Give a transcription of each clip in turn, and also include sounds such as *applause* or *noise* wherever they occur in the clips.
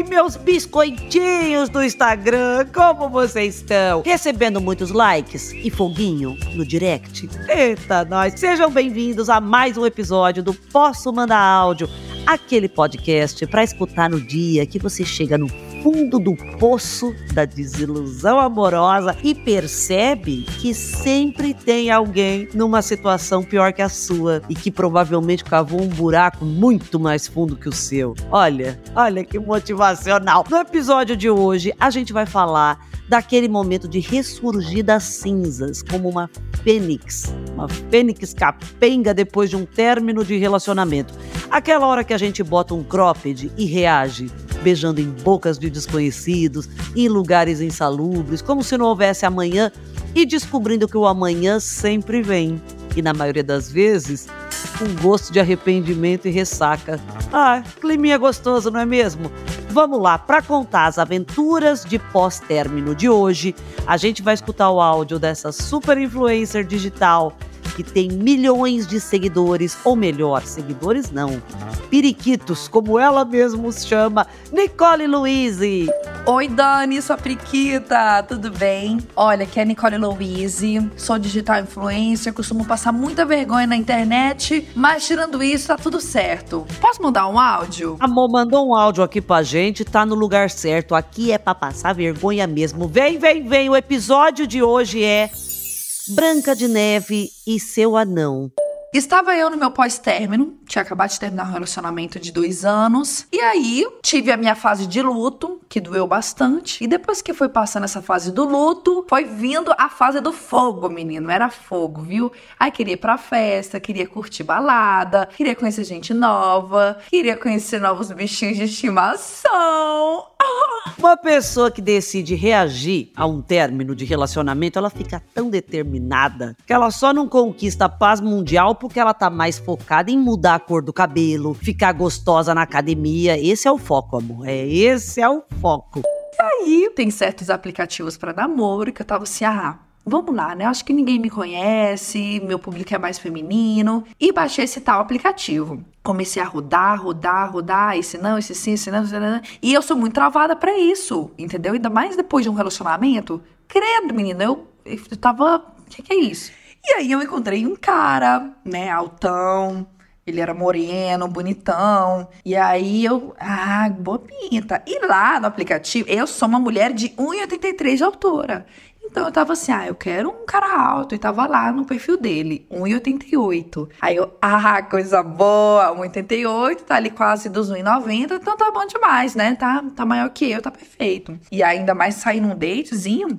Oi, meus biscoitinhos do Instagram, como vocês estão? Recebendo muitos likes e foguinho no direct? Eita, nós! Sejam bem-vindos a mais um episódio do Posso Mandar Áudio, aquele podcast para escutar no dia que você chega no fundo do poço da desilusão amorosa e percebe que sempre tem alguém numa situação pior que a sua e que provavelmente cavou um buraco muito mais fundo que o seu. Olha, olha que motivacional. No episódio de hoje, a gente vai falar daquele momento de ressurgir das cinzas, como uma fênix, uma fênix capenga depois de um término de relacionamento. Aquela hora que a gente bota um cropped e reage beijando em bocas de desconhecidos, em lugares insalubres, como se não houvesse amanhã, e descobrindo que o amanhã sempre vem. E na maioria das vezes, um gosto de arrependimento e ressaca. Ah, climinha gostoso, não é mesmo? Vamos lá, para contar as aventuras de pós-término de hoje, a gente vai escutar o áudio dessa super influencer digital que tem milhões de seguidores, ou melhor, seguidores não, periquitos, como ela mesma os chama, Nicole Louise. Oi, Dani, sua periquita, tudo bem? Olha, aqui é a Nicole Louise, sou digital influencer, costumo passar muita vergonha na internet, mas tirando isso, tá tudo certo. Posso mandar um áudio? Amor, mandou um áudio aqui pra gente, tá no lugar certo. Aqui é pra passar vergonha mesmo. Vem, vem, vem, o episódio de hoje é Branca de Neve e seu anão. Estava eu no meu pós-término, tinha acabado de terminar um relacionamento de dois anos, e aí tive a minha fase de luto, que doeu bastante, e depois que foi passando essa fase do luto, foi vindo a fase do fogo, menino, era fogo, viu? Aí queria ir pra festa, queria curtir balada, queria conhecer gente nova, queria conhecer novos bichinhos de estimação. *laughs* Uma pessoa que decide reagir a um término de relacionamento, ela fica tão determinada que ela só não conquista a paz mundial porque ela tá mais focada em mudar a cor do cabelo, ficar gostosa na academia. Esse é o foco, amor. É esse é o foco. Aí tem certos aplicativos para namoro que eu tava assim, ah, vamos lá, né? Acho que ninguém me conhece, meu público é mais feminino. E baixei esse tal aplicativo. Comecei a rodar, rodar, rodar, esse não, esse sim, esse não, esse não. E eu sou muito travada para isso, entendeu? Ainda mais depois de um relacionamento. Credo, menina, eu, eu tava. O que, que é isso? E aí eu encontrei um cara, né, altão. Ele era moreno, bonitão. E aí eu, ah, boa pinta. E lá no aplicativo, eu sou uma mulher de 1,83 de altura. Então eu tava assim, ah, eu quero um cara alto. E tava lá no perfil dele, 1,88. Aí eu, ah, coisa boa, 1,88, tá ali quase dos 1,90, então tá bom demais, né? Tá, tá maior que eu, tá perfeito. E ainda mais sair num datezinho.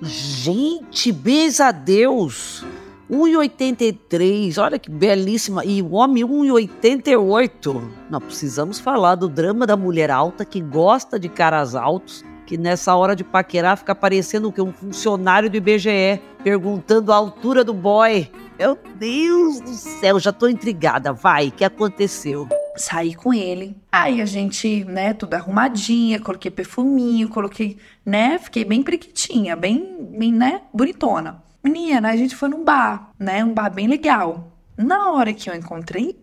Gente, beijo a Deus! 1,83, olha que belíssima. E o homem 1,88. Nós precisamos falar do drama da mulher alta que gosta de caras altos, que nessa hora de paquerar fica parecendo que? Um funcionário do IBGE, perguntando a altura do boy. Meu Deus do céu, já tô intrigada. Vai, que aconteceu? Saí com ele. Aí a gente, né, tudo arrumadinha, coloquei perfuminho, coloquei, né, fiquei bem priquitinha, bem, bem, né, bonitona. Menina, a gente foi num bar, né? Um bar bem legal. Na hora que eu encontrei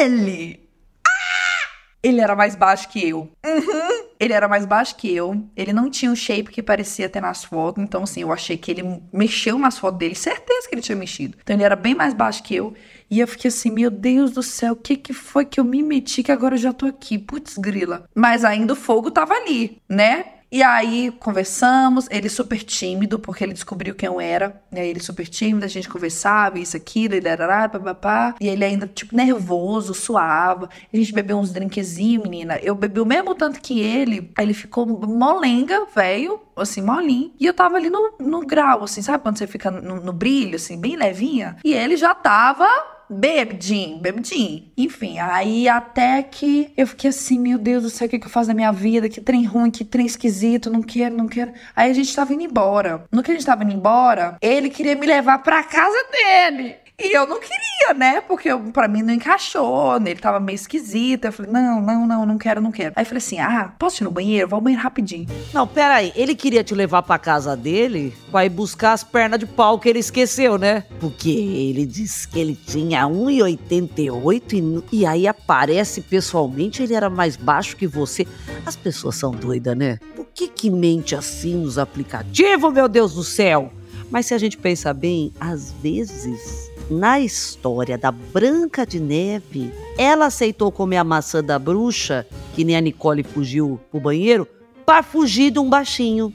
ele, ah! ele era mais baixo que eu. Uhum. Ele era mais baixo que eu. Ele não tinha o shape que parecia ter nas fotos. Então, assim, eu achei que ele mexeu nas fotos dele. Certeza que ele tinha mexido. Então, ele era bem mais baixo que eu. E eu fiquei assim, meu Deus do céu, o que que foi que eu me meti que agora eu já tô aqui? Putz, grila. Mas ainda o fogo tava ali, né? E aí conversamos, ele super tímido, porque ele descobriu quem eu era, né? Ele super tímido, a gente conversava, isso, aquilo, e darará, papapá. E ele ainda, tipo, nervoso, suava. A gente bebeu uns drinkzinhos, menina. Eu bebi o mesmo tanto que ele, aí ele ficou molenga, velho, assim, molinho. E eu tava ali no, no grau, assim, sabe quando você fica no, no brilho, assim, bem levinha? E ele já tava bebidinho, bebidinho. Enfim, aí até que eu fiquei assim, meu Deus do céu, o que, que eu faço na minha vida? Que trem ruim, que trem esquisito, não quero, não quero. Aí a gente tava indo embora. No que a gente tava indo embora, ele queria me levar pra casa dele. E eu não queria, né? Porque pra mim não encaixou, né? ele tava meio esquisito. Eu falei, não, não, não, não quero, não quero. Aí eu falei assim, ah, posso ir no banheiro? Vou ao banheiro rapidinho. Não, peraí, ele queria te levar pra casa dele pra ir buscar as pernas de pau que ele esqueceu, né? Porque ele disse que ele tinha 1,88 e, e aí aparece pessoalmente, ele era mais baixo que você. As pessoas são doidas, né? Por que que mente assim nos aplicativos, meu Deus do céu? Mas se a gente pensar bem, às vezes na história da Branca de Neve, ela aceitou comer a maçã da bruxa, que nem a Nicole fugiu pro banheiro, para fugir de um baixinho.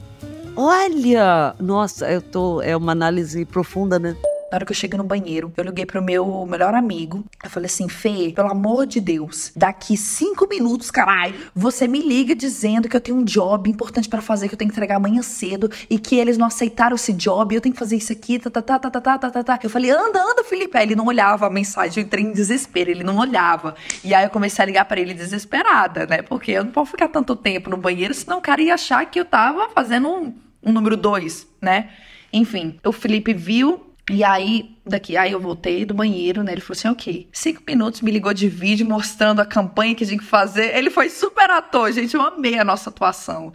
Olha! Nossa, eu tô. É uma análise profunda, né? Na hora que eu cheguei no banheiro, eu liguei pro meu melhor amigo. Eu falei assim, Fê, pelo amor de Deus, daqui cinco minutos, caralho, você me liga dizendo que eu tenho um job importante para fazer, que eu tenho que entregar amanhã cedo e que eles não aceitaram esse job, eu tenho que fazer isso aqui, tá, tá, tá, tá, tá, tá, tá, tá. Eu falei, anda, anda, Felipe. Aí ele não olhava a mensagem, eu entrei em desespero, ele não olhava. E aí eu comecei a ligar para ele desesperada, né? Porque eu não posso ficar tanto tempo no banheiro, senão o cara ia achar que eu tava fazendo um, um número dois, né? Enfim, o Felipe viu, e aí, daqui, aí eu voltei do banheiro, né? Ele falou assim: ok. Cinco minutos me ligou de vídeo mostrando a campanha que a gente que fazer. Ele foi super ator, gente. Eu amei a nossa atuação.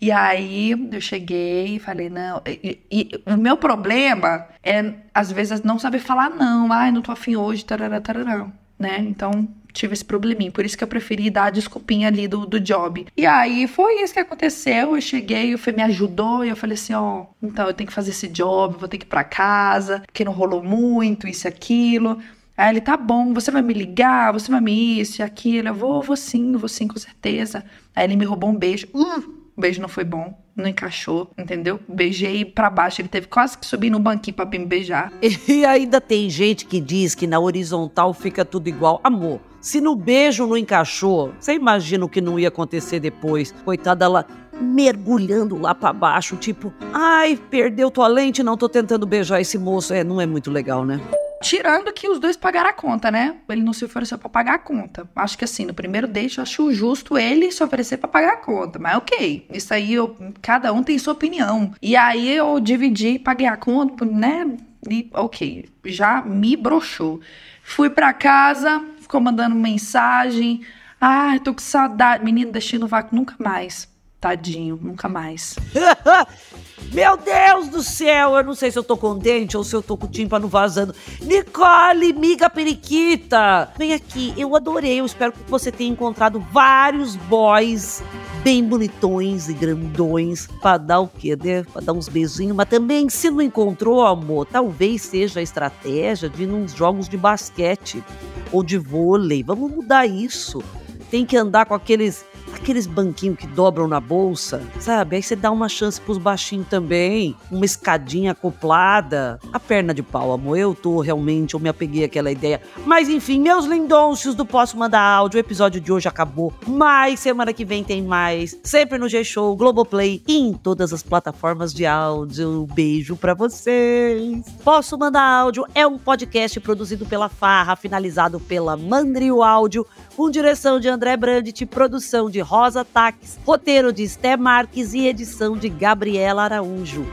E aí eu cheguei e falei, não. E, e, o meu problema é, às vezes, não saber falar não. Ai, não tô afim hoje, tarará, tarará, né? Então, tive esse probleminha. Por isso que eu preferi dar a desculpinha ali do, do job. E aí foi isso que aconteceu. Eu cheguei, o Fê me ajudou e eu falei assim: ó, oh, então eu tenho que fazer esse job, vou ter que ir pra casa, porque não rolou muito, isso e aquilo. Aí ele, tá bom, você vai me ligar, você vai me isso e aquilo. Eu vou, vou sim, vou sim, com certeza. Aí ele me roubou um beijo. Uh, o beijo não foi bom, não encaixou, entendeu? Beijei pra baixo, ele teve quase que subir no banquinho pra me beijar. *laughs* E ainda tem gente que diz que na horizontal fica tudo igual. Amor, se no beijo não encaixou, você imagina o que não ia acontecer depois. Coitada, ela mergulhando lá para baixo, tipo, ai, perdeu tua lente, não tô tentando beijar esse moço. É, não é muito legal, né? Tirando que os dois pagaram a conta, né? Ele não se ofereceu para pagar a conta. Acho que assim, no primeiro date, eu acho justo ele se oferecer para pagar a conta. Mas ok, isso aí eu, cada um tem sua opinião. E aí eu dividi, paguei a conta, né? E ok, já me broxou. Fui para casa, ficou mandando mensagem. Ah, tô com saudade. Menino, deixei no vácuo nunca mais. Tadinho, nunca mais. *laughs* Meu Deus do céu, eu não sei se eu tô contente ou se eu tô com o tímpano vazando. Nicole, miga periquita, vem aqui, eu adorei, eu espero que você tenha encontrado vários boys bem bonitões e grandões pra dar o quê, né? Pra dar uns beijinhos, mas também, se não encontrou, amor, talvez seja a estratégia de ir nos jogos de basquete ou de vôlei. Vamos mudar isso. Tem que andar com aqueles aqueles banquinhos que dobram na bolsa, sabe? Aí você dá uma chance pros baixinhos também, uma escadinha acoplada. A perna de pau, amor, eu tô realmente, eu me apeguei àquela ideia. Mas enfim, meus lindôncios do Posso Mandar Áudio, o episódio de hoje acabou. Mas semana que vem tem mais, sempre no G-Show, Globoplay e em todas as plataformas de áudio. beijo para vocês. Posso Mandar Áudio é um podcast produzido pela Farra, finalizado pela Mandrio Áudio, com direção de André Brandt, produção de Rosa Taques, roteiro de Esté Marques e edição de Gabriela Araújo.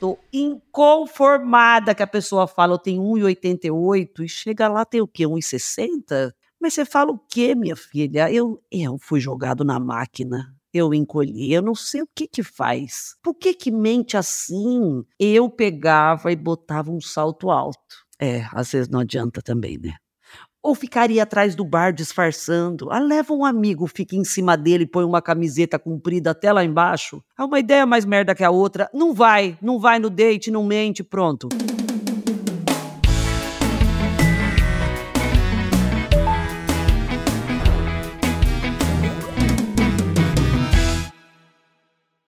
Tô inconformada que a pessoa fala eu tenho 1,88 e chega lá tem o quê? 1,60? Mas você fala o quê, minha filha? Eu, eu fui jogado na máquina. Eu encolhi, eu não sei o que que faz. Por que que mente assim? Eu pegava e botava um salto alto. É, às vezes não adianta também, né? Ou ficaria atrás do bar disfarçando? Ah, leva um amigo, fica em cima dele, põe uma camiseta comprida até lá embaixo. É uma ideia mais merda que a outra. Não vai, não vai no date, não mente, pronto.